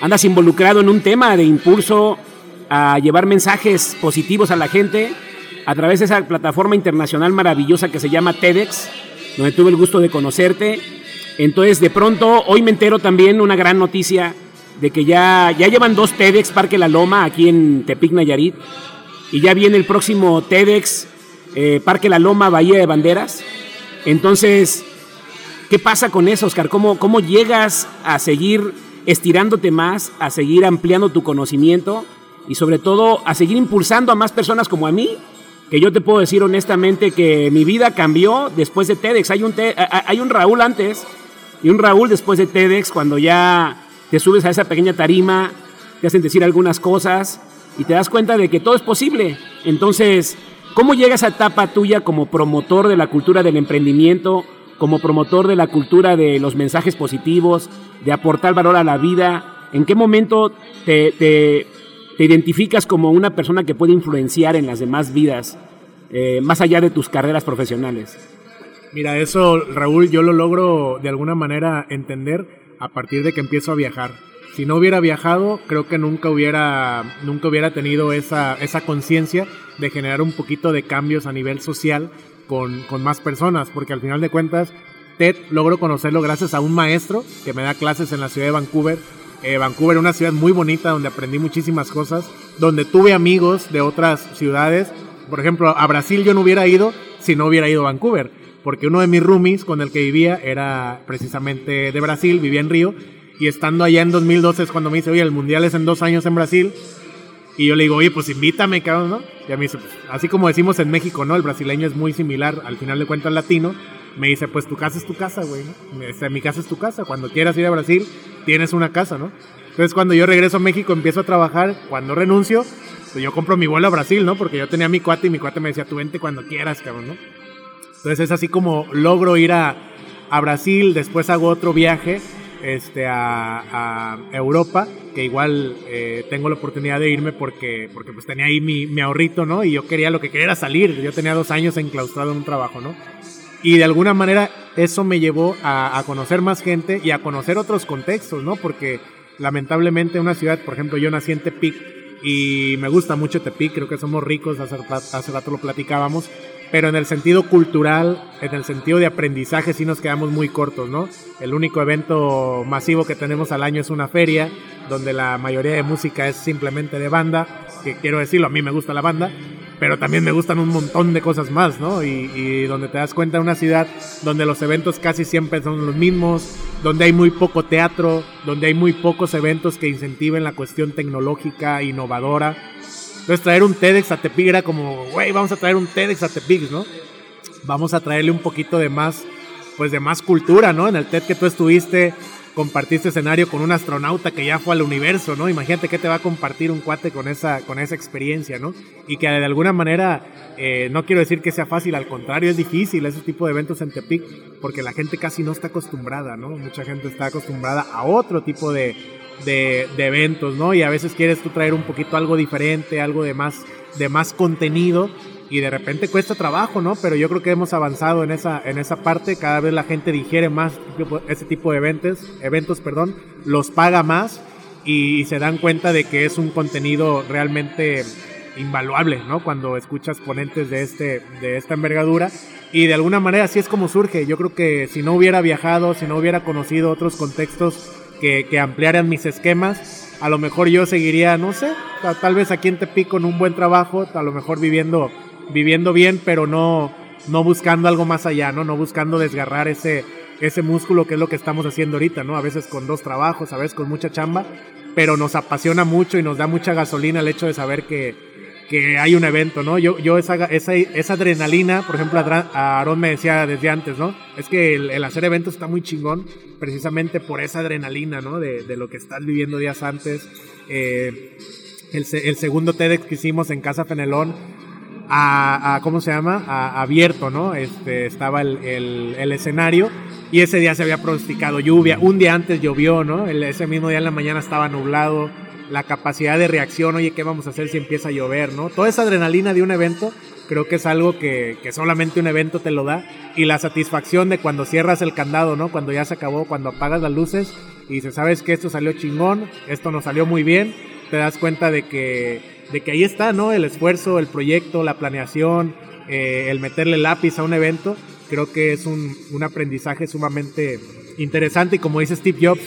andas involucrado en un tema de impulso a llevar mensajes positivos a la gente a través de esa plataforma internacional maravillosa que se llama TEDx, donde tuve el gusto de conocerte. Entonces, de pronto, hoy me entero también una gran noticia de que ya, ya llevan dos TEDx Parque La Loma aquí en Tepic Nayarit y ya viene el próximo TEDx eh, Parque La Loma Bahía de Banderas. Entonces, ¿qué pasa con eso, Oscar? ¿Cómo, ¿Cómo llegas a seguir estirándote más, a seguir ampliando tu conocimiento y sobre todo a seguir impulsando a más personas como a mí? Que yo te puedo decir honestamente que mi vida cambió después de TEDx. Hay un, hay un Raúl antes y un Raúl después de TEDx cuando ya te subes a esa pequeña tarima, te hacen decir algunas cosas y te das cuenta de que todo es posible. Entonces, ¿cómo llega esa etapa tuya como promotor de la cultura del emprendimiento, como promotor de la cultura de los mensajes positivos, de aportar valor a la vida? ¿En qué momento te, te, identificas como una persona que puede influenciar en las demás vidas, eh, más allá de tus carreras profesionales?
Mira, eso, Raúl, yo lo logro de alguna manera entender a partir de que empiezo a viajar. Si no hubiera viajado, creo que nunca hubiera, nunca hubiera tenido esa, esa conciencia de generar un poquito de cambios a nivel social con, con más personas, porque al final de cuentas, Ted logro conocerlo gracias a un maestro que me da clases en la ciudad de Vancouver. Eh, Vancouver es una ciudad muy bonita donde aprendí muchísimas cosas, donde tuve amigos de otras ciudades. Por ejemplo, a Brasil yo no hubiera ido si no hubiera ido a Vancouver porque uno de mis roomies con el que vivía era precisamente de Brasil, vivía en Río, y estando allá en 2012 es cuando me dice, oye, el mundial es en dos años en Brasil, y yo le digo, oye, pues invítame, cabrón, ¿no? Y a mí dice, pues, así como decimos en México, ¿no? El brasileño es muy similar, al final de cuentas, latino. Me dice, pues tu casa es tu casa, güey, mi casa es tu casa. Cuando quieras ir a Brasil, tienes una casa, ¿no? Entonces, cuando yo regreso a México, empiezo a trabajar. Cuando renuncio, pues yo compro mi vuelo a Brasil, ¿no? Porque yo tenía mi cuate y mi cuate me decía, tú vente cuando quieras, cabrón, ¿no? Entonces es así como logro ir a, a Brasil, después hago otro viaje este, a, a Europa, que igual eh, tengo la oportunidad de irme porque, porque pues tenía ahí mi, mi, ahorrito, ¿no? Y yo quería, lo que quería era salir, yo tenía dos años enclaustrado en un trabajo, ¿no? Y de alguna manera eso me llevó a, conocer más gente y a conocer otros contextos, ¿no? Porque lamentablemente una ciudad, por ejemplo, yo nací en Tepic y me gusta mucho Tepic, creo que somos ricos, hace rato lo platicábamos, pero en el sentido cultural, en el sentido de aprendizaje sí nos quedamos muy cortos, ¿no? El único evento masivo que tenemos al año es una feria, donde la mayoría de música es simplemente de banda, que quiero decirlo, a mí me gusta la banda, pero también me gustan un montón de cosas más, ¿no? Y, donde te das cuenta de una ciudad donde los eventos casi siempre son los mismos, donde hay muy poco teatro, donde hay muy pocos eventos que incentiven la cuestión tecnológica, innovadora, entonces traer un TEDx a Tepic era como, güey, vamos a traer un TEDx a Tepic, ¿no? Vamos a traerle un poquito de más, pues de más cultura, ¿no? En el TED que tú estuviste, compartiste escenario con un astronauta que ya fue al universo, ¿no? Imagínate qué te va a compartir un cuate con esa, con esa experiencia, ¿no? Y que de alguna manera, eh, no quiero decir que sea fácil, al contrario, es difícil ese tipo de eventos en Tepic, porque la gente casi no está acostumbrada, ¿no? Mucha gente está acostumbrada a otro tipo de, de, eventos, ¿no? Y a veces quieres tú traer un poquito algo diferente, algo de más, de más contenido y de repente cuesta trabajo, ¿no? Pero yo creo que hemos avanzado en esa, en esa parte, cada vez la gente digiere más ese tipo de eventos, eventos, perdón, los paga más y, se dan cuenta de que es un contenido realmente invaluable, ¿no? Cuando escuchas ponentes de, este, de esta envergadura y de alguna manera así es como surge. Yo creo que si no hubiera viajado, si no hubiera conocido otros contextos, que, ampliaran mis esquemas, a lo mejor yo seguiría, no sé, tal vez aquí en Tepic con un buen trabajo, a lo mejor viviendo, viviendo bien, pero no, no buscando algo más allá, ¿no? No buscando desgarrar ese, ese músculo que es lo que estamos haciendo ahorita, ¿no? A veces con dos trabajos, a veces con mucha chamba, pero nos apasiona mucho y nos da mucha gasolina el hecho de saber que, que hay un evento, ¿no? Yo, yo esa, esa, esa adrenalina, por ejemplo, a Aaron me decía desde antes, ¿no? Es que el, hacer eventos está muy chingón, precisamente por esa adrenalina, ¿no? De, de lo que estás viviendo días antes. Eh, el, el, segundo TEDx que hicimos en Casa Fenelón, a, a ¿cómo se llama? A, abierto, ¿no? Este, estaba el, el, el, escenario y ese día se había pronosticado lluvia. Un día antes llovió, ¿no? ese mismo día en la mañana estaba nublado la capacidad de reacción, oye, ¿qué vamos a hacer si empieza a llover? ¿no? Toda esa adrenalina de un evento creo que es algo que, que, solamente un evento te lo da y la satisfacción de cuando cierras el candado, ¿no? Cuando ya se acabó, cuando apagas las luces y dices, sabes que esto salió chingón, esto nos salió muy bien, te das cuenta de que, de que ahí está, ¿no? El esfuerzo, el proyecto, la planeación, eh, el meterle lápiz a un evento, creo que es un, un aprendizaje sumamente interesante y como dice Steve Jobs,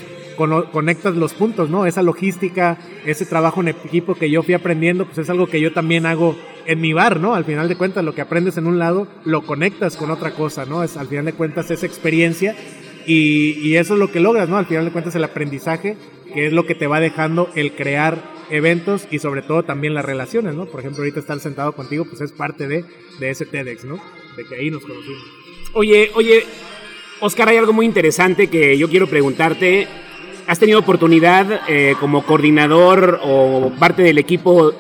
conectas los puntos, ¿no? Esa logística, ese trabajo en equipo que yo fui aprendiendo, pues es algo que yo también hago en mi bar, ¿no? Al final de cuentas, lo que aprendes en un lado, lo conectas con otra cosa, ¿no? Es al final de cuentas esa experiencia y, y eso es lo que logras, ¿no? Al final de cuentas el aprendizaje, que es lo que te va dejando el crear eventos y sobre todo también las relaciones, ¿no? Por ejemplo, ahorita estar sentado contigo, pues es parte de, de ese TEDx, ¿no? De que ahí nos conocimos.
Oye, oye, Oscar, hay algo muy interesante que yo quiero preguntarte has tenido oportunidad eh, como coordinador o parte del equipo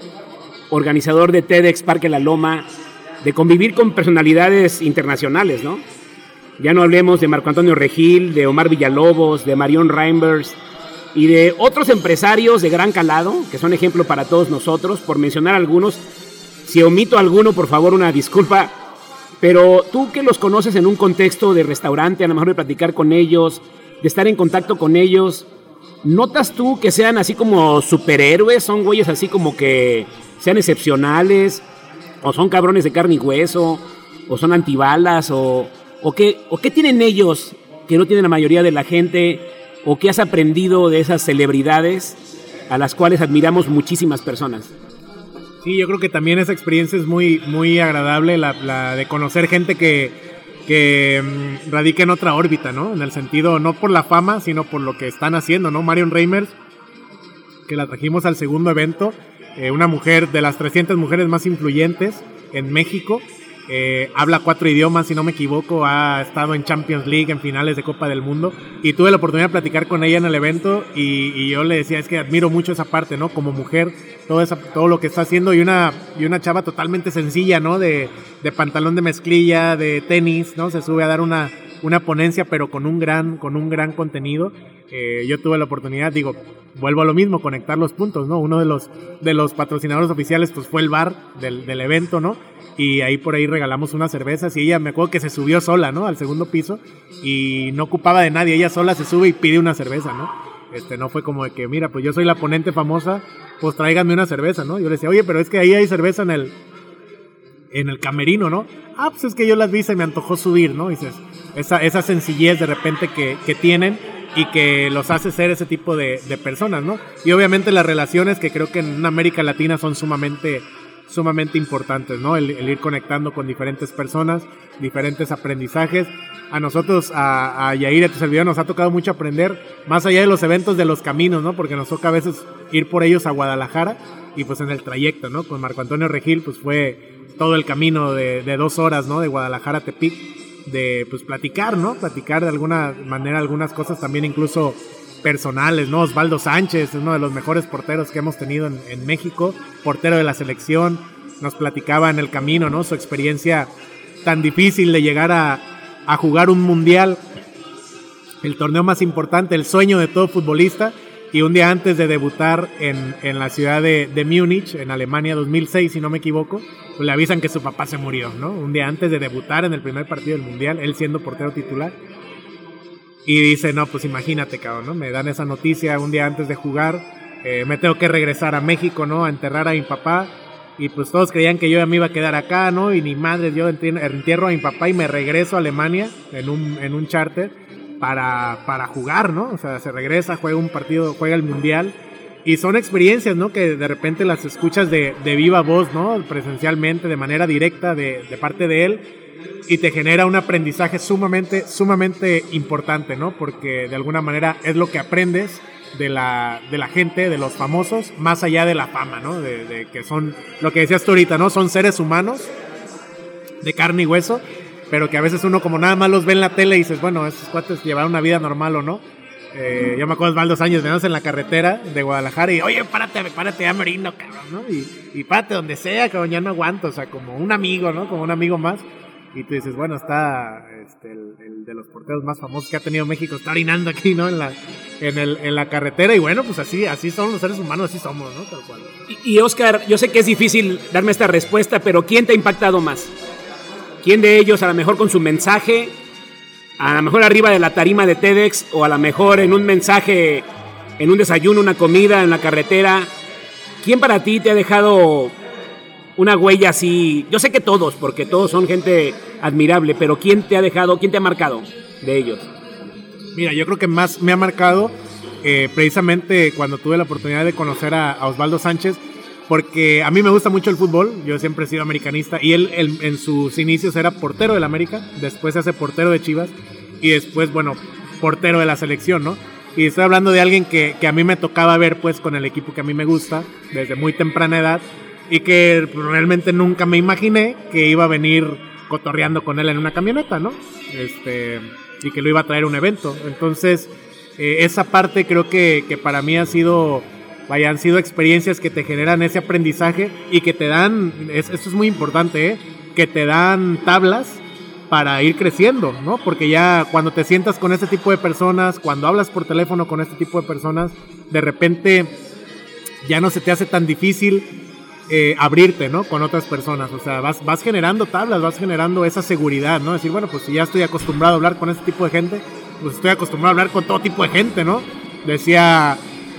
organizador de TEDx Parque La Loma de convivir con personalidades internacionales, ¿no? Ya no hablemos de Marco Antonio Regil, de Omar Villalobos, de Marion Reimers y de otros empresarios de gran calado, que son ejemplo para todos nosotros, por mencionar algunos. Si omito alguno, por favor, una disculpa. Pero tú que los conoces en un contexto de restaurante, a lo mejor de platicar con ellos, de estar en contacto con ellos. ¿Notas tú que sean así como superhéroes? ¿Son güeyes así como que sean excepcionales? ¿O son cabrones de carne y hueso? ¿O son antibalas? ¿O, o, qué, ¿O qué tienen ellos que no tienen la mayoría de la gente? ¿O qué has aprendido de esas celebridades a las cuales admiramos muchísimas personas?
Sí, yo creo que también esa experiencia es muy, muy agradable, la, la de conocer gente que, que mm, radica en otra órbita, ¿no? En el sentido, no por la fama, sino por lo que están haciendo, ¿no? Marion Reimers, que la trajimos al segundo evento, eh, una mujer de las 300 mujeres más influyentes en México, eh, habla cuatro idiomas, si no me equivoco, ha estado en Champions League, en finales de Copa del Mundo, y tuve la oportunidad de platicar con ella en el evento y, yo le decía, es que admiro mucho esa parte, ¿no? Como mujer, todo, esa, todo lo que está haciendo y una, y una chava totalmente sencilla, ¿no? De, de pantalón de mezclilla, de tenis, ¿no? Se sube a dar una, una ponencia, pero con un gran, con un gran contenido. Eh, yo tuve la oportunidad, digo, vuelvo a lo mismo, conectar los puntos, ¿no? Uno de los, de los patrocinadores oficiales, pues fue el bar del, del evento, ¿no? Y ahí por ahí regalamos unas cervezas y ella me acuerdo que se subió sola, ¿no? Al segundo piso y no ocupaba de nadie, ella sola se sube y pide una cerveza, ¿no? Este, no fue como de que, mira, pues yo soy la ponente famosa, pues tráiganme una cerveza, ¿no? Yo le decía, oye, pero es que ahí hay cerveza en el, en el camerino, ¿no? Ah, pues es que yo las vi se me antojó subir, ¿no? dices, esa, esa sencillez de repente que, que tienen y que los hace ser ese tipo de, personas, ¿no? Y obviamente las relaciones que creo que en América Latina son sumamente sumamente importantes, ¿no? El, ir conectando con diferentes personas, diferentes aprendizajes. A nosotros, a, a Yair, a tu servidor, nos ha tocado mucho aprender, más allá de los eventos de los caminos, ¿no? Porque nos toca a veces ir por ellos a Guadalajara y pues en el trayecto, ¿no? Con Marco Antonio Regil, pues fue todo el camino de, dos horas, ¿no? De Guadalajara a Tepic, de pues platicar, ¿no? Platicar de alguna manera algunas cosas también incluso personales, ¿no? Osvaldo Sánchez, uno de los mejores porteros que hemos tenido en, México, portero de la selección, nos platicaba en el camino, ¿no? Su experiencia tan difícil de llegar a, jugar un mundial, el torneo más importante, el sueño de todo futbolista, y un día antes de debutar en, en la ciudad de, de, Múnich, en Alemania 2006, si no me equivoco, pues le avisan que su papá se murió, ¿no? Un día antes de debutar en el primer partido del mundial, él siendo portero titular. Y dice, no, pues imagínate, cabrón, ¿no? Me dan esa noticia un día antes de jugar, eh, me tengo que regresar a México, ¿no? A enterrar a mi papá. Y pues todos creían que yo ya me iba a quedar acá, ¿no? Y ni madre, yo entierro a mi papá y me regreso a Alemania en un, en un charter para, para jugar, ¿no? O sea, se regresa, juega un partido, juega el mundial. Y son experiencias, ¿no? Que de repente las escuchas de, de viva voz, ¿no? Presencialmente, de manera directa de, de parte de él y te genera un aprendizaje sumamente, sumamente importante, ¿no? Porque de alguna manera es lo que aprendes de la, de la gente, de los famosos, más allá de la fama, ¿no? De, que son, lo que decías tú ahorita, ¿no? Son seres humanos de carne y hueso, pero que a veces uno como nada más los ve en la tele y dices, bueno, esos cuates llevaron una vida normal o no. Eh, yo me acuerdo más dos años, veníamos en la carretera de Guadalajara y, oye, párate, párate ya merino, cabrón, ¿no? Y, y párate donde sea, cabrón, ya no aguanto, o sea, como un amigo, ¿no? Como un amigo más. Y tú dices, bueno, está este, el, de los porteros más famosos que ha tenido México, está orinando aquí, ¿no? En la, en, el, en la carretera. Y bueno, pues así, así son los seres humanos, así somos, ¿no? Tal cual.
Y, y Oscar, yo sé que es difícil darme esta respuesta, pero ¿quién te ha impactado más? ¿Quién de ellos, a lo mejor con su mensaje, a lo mejor arriba de la tarima de TEDx, o a lo mejor en un mensaje, en un desayuno, una comida, en la carretera? ¿Quién para ti te ha dejado una huella así? Yo sé que todos, porque todos son gente admirable, pero ¿quién te ha dejado, quién te ha marcado de ellos?
Mira, yo creo que más me ha marcado eh, precisamente cuando tuve la oportunidad de conocer a, Osvaldo Sánchez, porque a mí me gusta mucho el fútbol, yo siempre he sido americanista, y él, en sus inicios era portero del América, después se hace portero de Chivas, y después, bueno, portero de la selección, ¿no? Y estoy hablando de alguien que a mí me tocaba ver pues con el equipo que a mí me gusta desde muy temprana edad y que realmente nunca me imaginé que iba a venir cotorreando con él en una camioneta, ¿no? Este, y que lo iba a traer a un evento. Entonces, eh, esa parte creo que, que, para mí ha sido, vaya, han sido experiencias que te generan ese aprendizaje y que te dan, es, esto es muy importante, ¿eh? que te dan tablas para ir creciendo, ¿no? Porque ya cuando te sientas con este tipo de personas, cuando hablas por teléfono con este tipo de personas, de repente ya no se te hace tan difícil eh, abrirte, ¿no? Con otras personas. O sea, vas, vas generando tablas, vas generando esa seguridad, ¿no? Decir, bueno, pues si ya estoy acostumbrado a hablar con este tipo de gente, pues estoy acostumbrado a hablar con todo tipo de gente, ¿no? Decía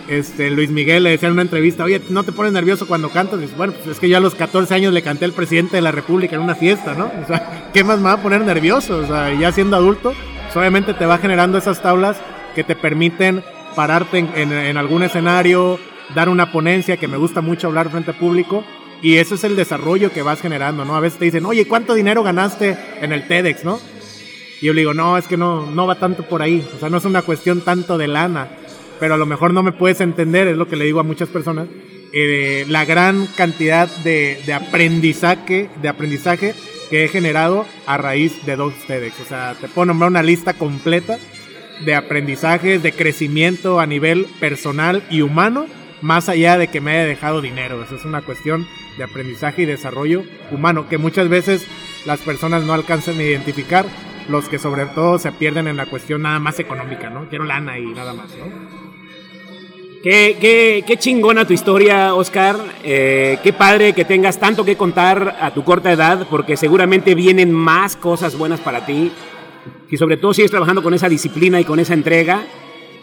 este, Luis Miguel, le decía en una entrevista, oye, ¿no te pones nervioso cuando cantas? Y dice, bueno, pues es que yo a los 14 años le canté al presidente de la República en una fiesta, ¿no? O sea, ¿qué más me va a poner nervioso? O sea, ya siendo adulto, pues obviamente te va generando esas tablas que te permiten pararte en algún escenario, dar una ponencia, que me gusta mucho hablar frente a público, y eso es el desarrollo que vas generando, ¿no? A veces te dicen, oye, ¿cuánto dinero ganaste en el TEDx, no? Y yo le digo, no, es que no, no va tanto por ahí, o sea, no es una cuestión tanto de lana, pero a lo mejor no me puedes entender, es lo que le digo a muchas personas, eh, la gran cantidad de, de, aprendizaje, de aprendizaje que he generado a raíz de dos TEDx. O sea, te puedo nombrar una lista completa de aprendizajes, de crecimiento a nivel personal y humano, más allá de que me haya dejado dinero. Eso es una cuestión de aprendizaje y desarrollo humano que muchas veces las personas no alcanzan a identificar, los que sobre todo se pierden en la cuestión nada más económica, ¿no? Quiero lana y nada más, ¿no?
Qué, qué, qué, chingona tu historia, Oscar. Eh, qué padre que tengas tanto que contar a tu corta edad, porque seguramente vienen más cosas buenas para ti. Y sobre todo sigues trabajando con esa disciplina y con esa entrega.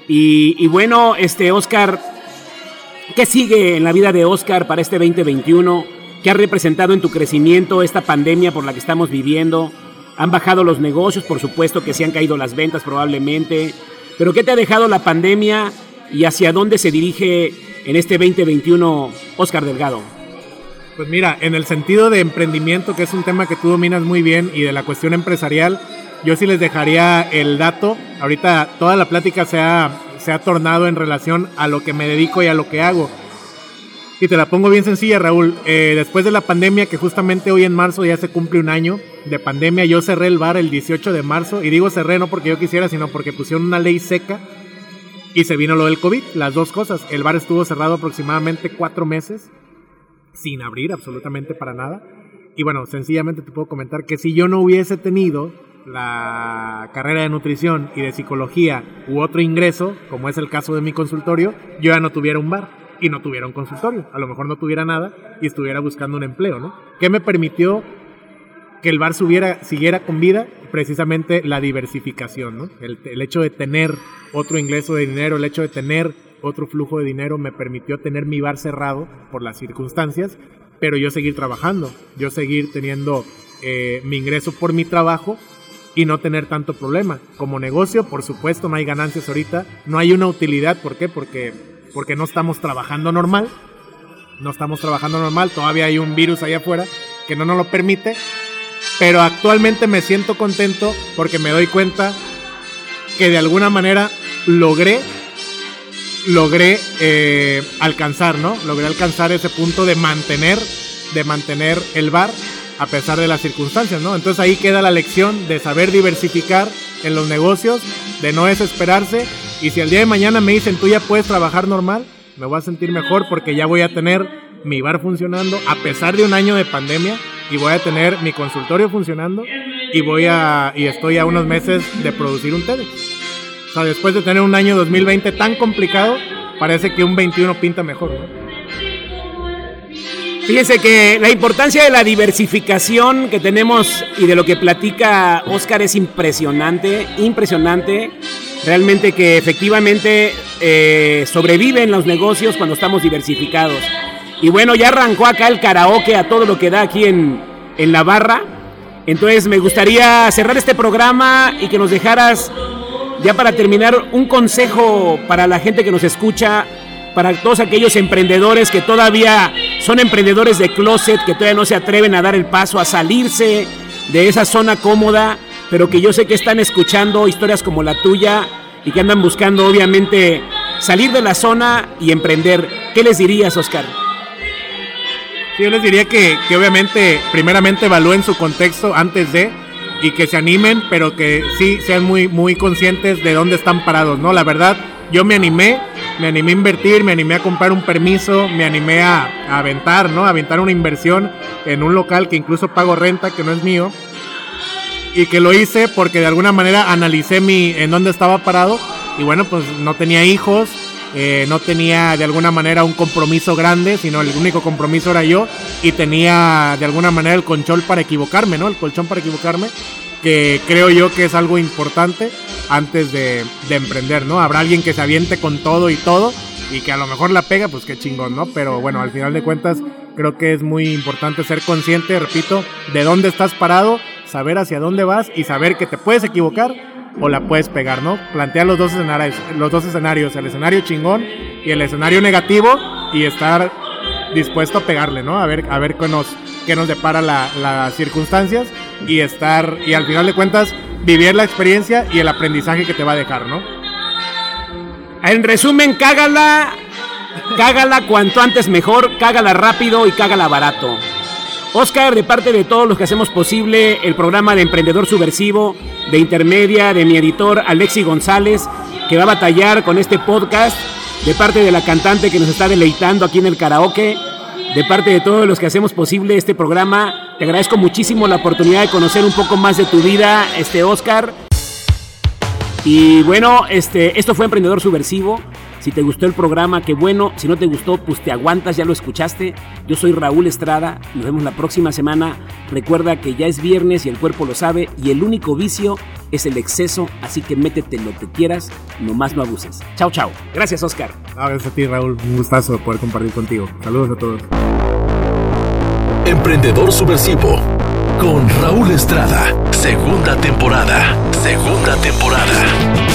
Y, y bueno, este Oscar, ¿qué sigue en la vida de Oscar para este 2021? ¿Qué ha representado en tu crecimiento esta pandemia por la que estamos viviendo? Han bajado los negocios, por supuesto que se han caído las ventas probablemente. Pero ¿qué te ha dejado la pandemia? y hacia dónde se dirige en este 2021 Oscar Delgado?
Pues mira, en el sentido de emprendimiento, que es un tema que tú dominas muy bien, y de la cuestión empresarial, yo sí les dejaría el dato. Ahorita toda la plática se ha, se ha tornado en relación a lo que me dedico y a lo que hago. Y te la pongo bien sencilla, Raúl. Eh, después de la pandemia, que justamente hoy en marzo ya se cumple un año de pandemia, yo cerré el bar el 18 de marzo. Y digo cerré no porque yo quisiera, sino porque pusieron una ley seca y se vino lo del COVID, las dos cosas. El bar estuvo cerrado aproximadamente cuatro meses, sin abrir absolutamente para nada. Y bueno, sencillamente te puedo comentar que si yo no hubiese tenido la carrera de nutrición y de psicología u otro ingreso, como es el caso de mi consultorio, yo ya no tuviera un bar y no tuviera un consultorio. A lo mejor no tuviera nada y estuviera buscando un empleo, ¿no? ¿Qué me permitió que el bar subiera, siguiera con vida? Precisamente la diversificación, ¿no? El, hecho de tener otro ingreso de dinero, el hecho de tener otro flujo de dinero me permitió tener mi bar cerrado por las circunstancias, pero yo seguir trabajando, yo seguir teniendo eh, mi ingreso por mi trabajo y no tener tanto problema. Como negocio, por supuesto, no hay ganancias ahorita, no hay una utilidad, ¿por qué? Porque, porque no estamos trabajando normal, no estamos trabajando normal, todavía hay un virus allá afuera que no nos lo permite, pero actualmente me siento contento porque me doy cuenta que de alguna manera logré logré eh, alcanzar, ¿no? Logré alcanzar ese punto de mantener, de mantener el bar a pesar de las circunstancias, ¿no? Entonces ahí queda la lección de saber diversificar en los negocios, de no desesperarse y si al día de mañana me dicen tú ya puedes trabajar normal, me voy a sentir mejor porque ya voy a tener mi bar funcionando a pesar de un año de pandemia y voy a tener mi consultorio funcionando y voy a y estoy a unos meses de producir un TEDx. O sea, después de tener un año 2020 tan complicado, parece que un 21 pinta mejor, ¿no?
Fíjense que la importancia de la diversificación que tenemos y de lo que platica Oscar es impresionante, impresionante. Realmente que efectivamente eh, sobreviven los negocios cuando estamos diversificados. Y bueno, ya arrancó acá el karaoke a todo lo que da aquí en, en la barra. Entonces me gustaría cerrar este programa y que nos dejaras, ya para terminar, un consejo para la gente que nos escucha para todos aquellos emprendedores que todavía son emprendedores de closet, que todavía no se atreven a dar el paso, a salirse de esa zona cómoda, pero que yo sé que están escuchando historias como la tuya y que andan buscando obviamente salir de la zona y emprender. ¿Qué les dirías, Oscar?
yo les diría que, obviamente primeramente evalúen su contexto antes de y que se animen, pero que sí sean muy, muy conscientes de dónde están parados, ¿no? La verdad, yo me animé, me animé a invertir, me animé a comprar un permiso, me animé a, aventar, ¿no? A aventar una inversión en un local que incluso pago renta, que no es mío. Y que lo hice porque de alguna manera analicé mi, en dónde estaba parado. Y bueno, pues no tenía hijos, eh, no tenía de alguna manera un compromiso grande, sino el único compromiso era yo. Y tenía de alguna manera el colchón para equivocarme, ¿no? El colchón para equivocarme que creo yo que es algo importante antes de, emprender, ¿no? Habrá alguien que se aviente con todo y todo y que a lo mejor la pega, pues qué chingón, ¿no? Pero bueno, al final de cuentas creo que es muy importante ser consciente, repito, de dónde estás parado, saber hacia dónde vas y saber que te puedes equivocar o la puedes pegar, ¿no? Plantea los dos escenarios, los dos escenarios, el escenario chingón y el escenario negativo y estar dispuesto a pegarle, ¿no? A ver, a ver qué nos, qué nos depara las circunstancias y estar, y al final de cuentas, vivir la experiencia y el aprendizaje que te va a dejar, ¿no?
En resumen, cágala, cágala cuanto antes mejor, cágala rápido y cágala barato. Oscar, de parte de todos los que hacemos posible el programa de Emprendedor Subversivo, de Intermedia, de mi editor Alexi González, que va a batallar con este podcast, de parte de la cantante que nos está deleitando aquí en el karaoke, de parte de todos los que hacemos posible este programa. Te agradezco muchísimo la oportunidad de conocer un poco más de tu vida, este Oscar. Y bueno, este, esto fue Emprendedor Subversivo. Si te gustó el programa, qué bueno. Si no te gustó, pues te aguantas, ya lo escuchaste. Yo soy Raúl Estrada. Nos vemos la próxima semana. Recuerda que ya es viernes y el cuerpo lo sabe. Y el único vicio es el exceso. Así que métete lo que quieras, nomás no abuses. Chao, chao. Gracias, Oscar.
Gracias a ti, Raúl. Un gustazo poder compartir contigo. Saludos a todos.
Emprendedor Subversivo con Raúl Estrada. Segunda temporada. Segunda temporada.